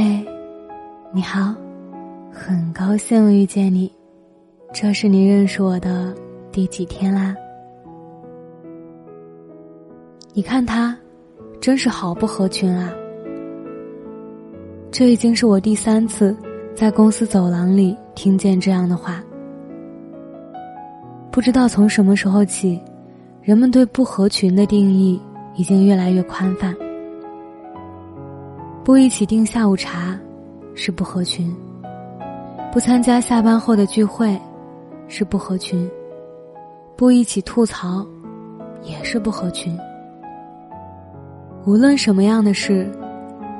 嘿，你好，很高兴遇见你，这是你认识我的第几天啦？你看他，真是好不合群啊！这已经是我第三次在公司走廊里听见这样的话。不知道从什么时候起，人们对不合群的定义已经越来越宽泛。不一起订下午茶，是不合群；不参加下班后的聚会，是不合群；不一起吐槽，也是不合群。无论什么样的事，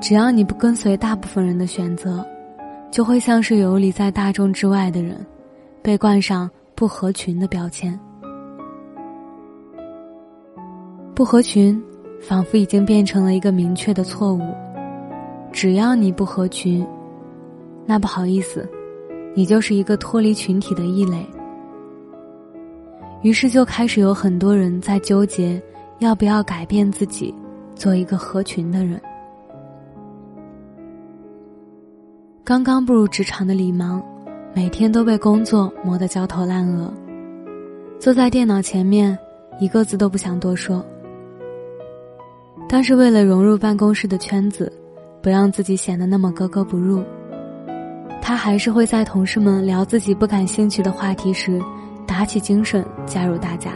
只要你不跟随大部分人的选择，就会像是游离在大众之外的人，被冠上不合群的标签。不合群，仿佛已经变成了一个明确的错误。只要你不合群，那不好意思，你就是一个脱离群体的异类。于是就开始有很多人在纠结，要不要改变自己，做一个合群的人。刚刚步入职场的李芒，每天都被工作磨得焦头烂额，坐在电脑前面，一个字都不想多说。但是为了融入办公室的圈子。不让自己显得那么格格不入，他还是会在同事们聊自己不感兴趣的话题时，打起精神加入大家。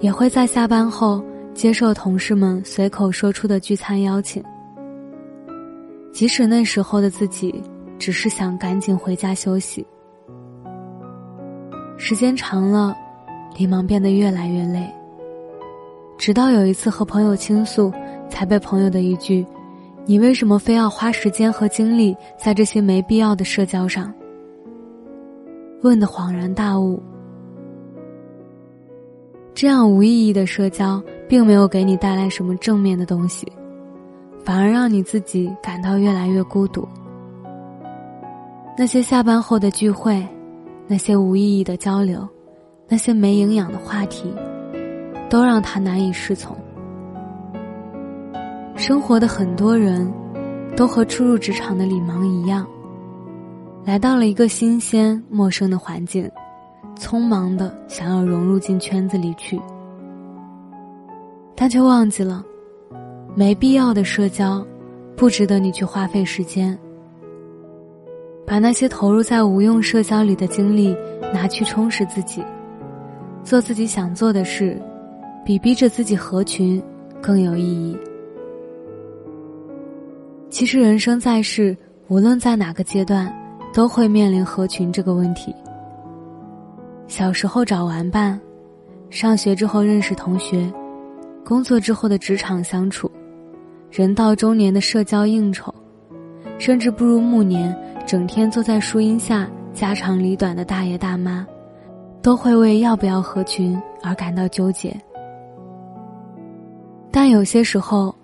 也会在下班后接受同事们随口说出的聚餐邀请，即使那时候的自己只是想赶紧回家休息。时间长了，李芒变得越来越累。直到有一次和朋友倾诉，才被朋友的一句。你为什么非要花时间和精力在这些没必要的社交上？问的恍然大悟。这样无意义的社交，并没有给你带来什么正面的东西，反而让你自己感到越来越孤独。那些下班后的聚会，那些无意义的交流，那些没营养的话题，都让他难以适从。生活的很多人，都和初入职场的李芒一样，来到了一个新鲜陌生的环境，匆忙的想要融入进圈子里去，但却忘记了，没必要的社交，不值得你去花费时间。把那些投入在无用社交里的精力拿去充实自己，做自己想做的事，比逼着自己合群更有意义。其实，人生在世，无论在哪个阶段，都会面临合群这个问题。小时候找玩伴，上学之后认识同学，工作之后的职场相处，人到中年的社交应酬，甚至步入暮年，整天坐在树荫下家长里短的大爷大妈，都会为要不要合群而感到纠结。但有些时候，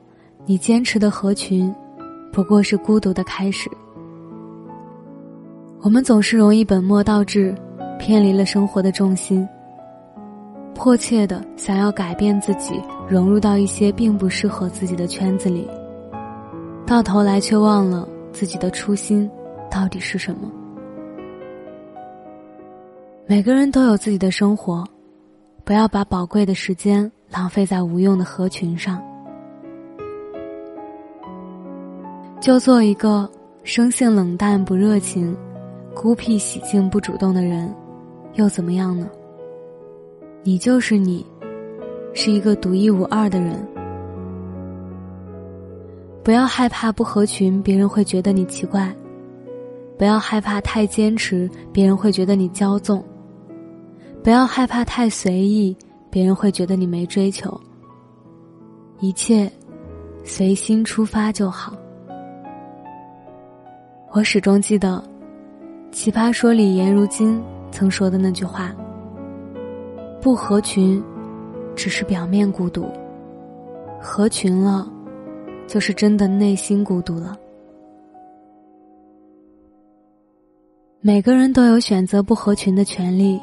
你坚持的合群。不过是孤独的开始。我们总是容易本末倒置，偏离了生活的重心。迫切的想要改变自己，融入到一些并不适合自己的圈子里，到头来却忘了自己的初心到底是什么。每个人都有自己的生活，不要把宝贵的时间浪费在无用的合群上。就做一个生性冷淡不热情、孤僻喜静不主动的人，又怎么样呢？你就是你，是一个独一无二的人。不要害怕不合群，别人会觉得你奇怪；不要害怕太坚持，别人会觉得你骄纵；不要害怕太随意，别人会觉得你没追求。一切随心出发就好。我始终记得，《奇葩说》里颜如晶曾说的那句话：“不合群，只是表面孤独；合群了，就是真的内心孤独了。”每个人都有选择不合群的权利，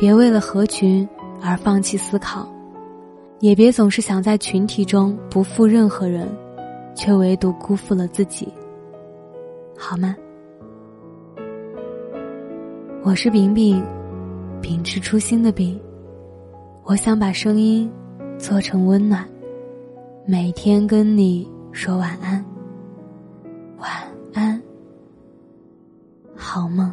别为了合群而放弃思考，也别总是想在群体中不负任何人，却唯独辜负了自己，好吗？我是饼饼，秉持初心的饼。我想把声音做成温暖，每天跟你说晚安，晚安，好梦。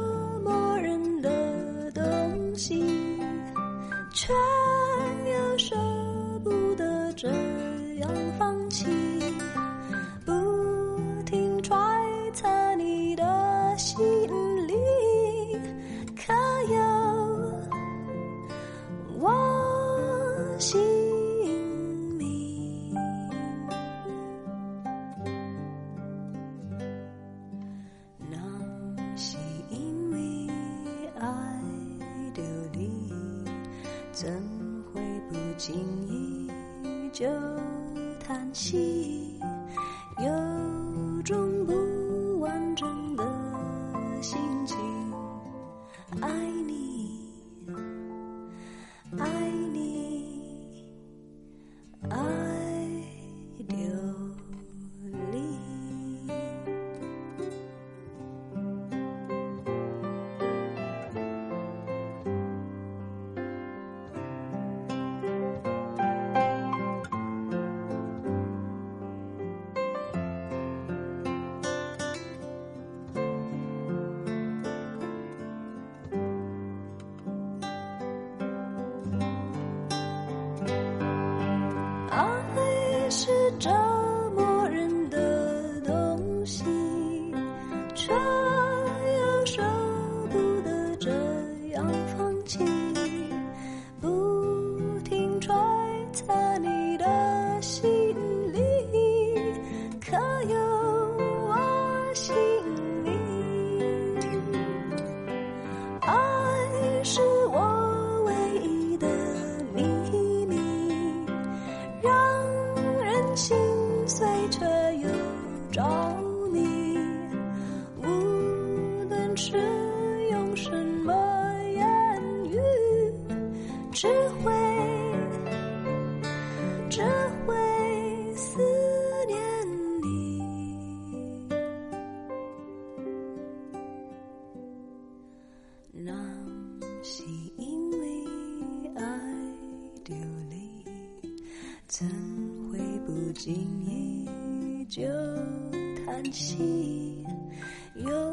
怎会不经意就叹息？有种不完整的心情，爱折磨人的东西，却又舍不得这样放弃，却又着迷，无论是用什么言语，只会只会思念你。那是因为爱丢离，怎会？不经意叹息，有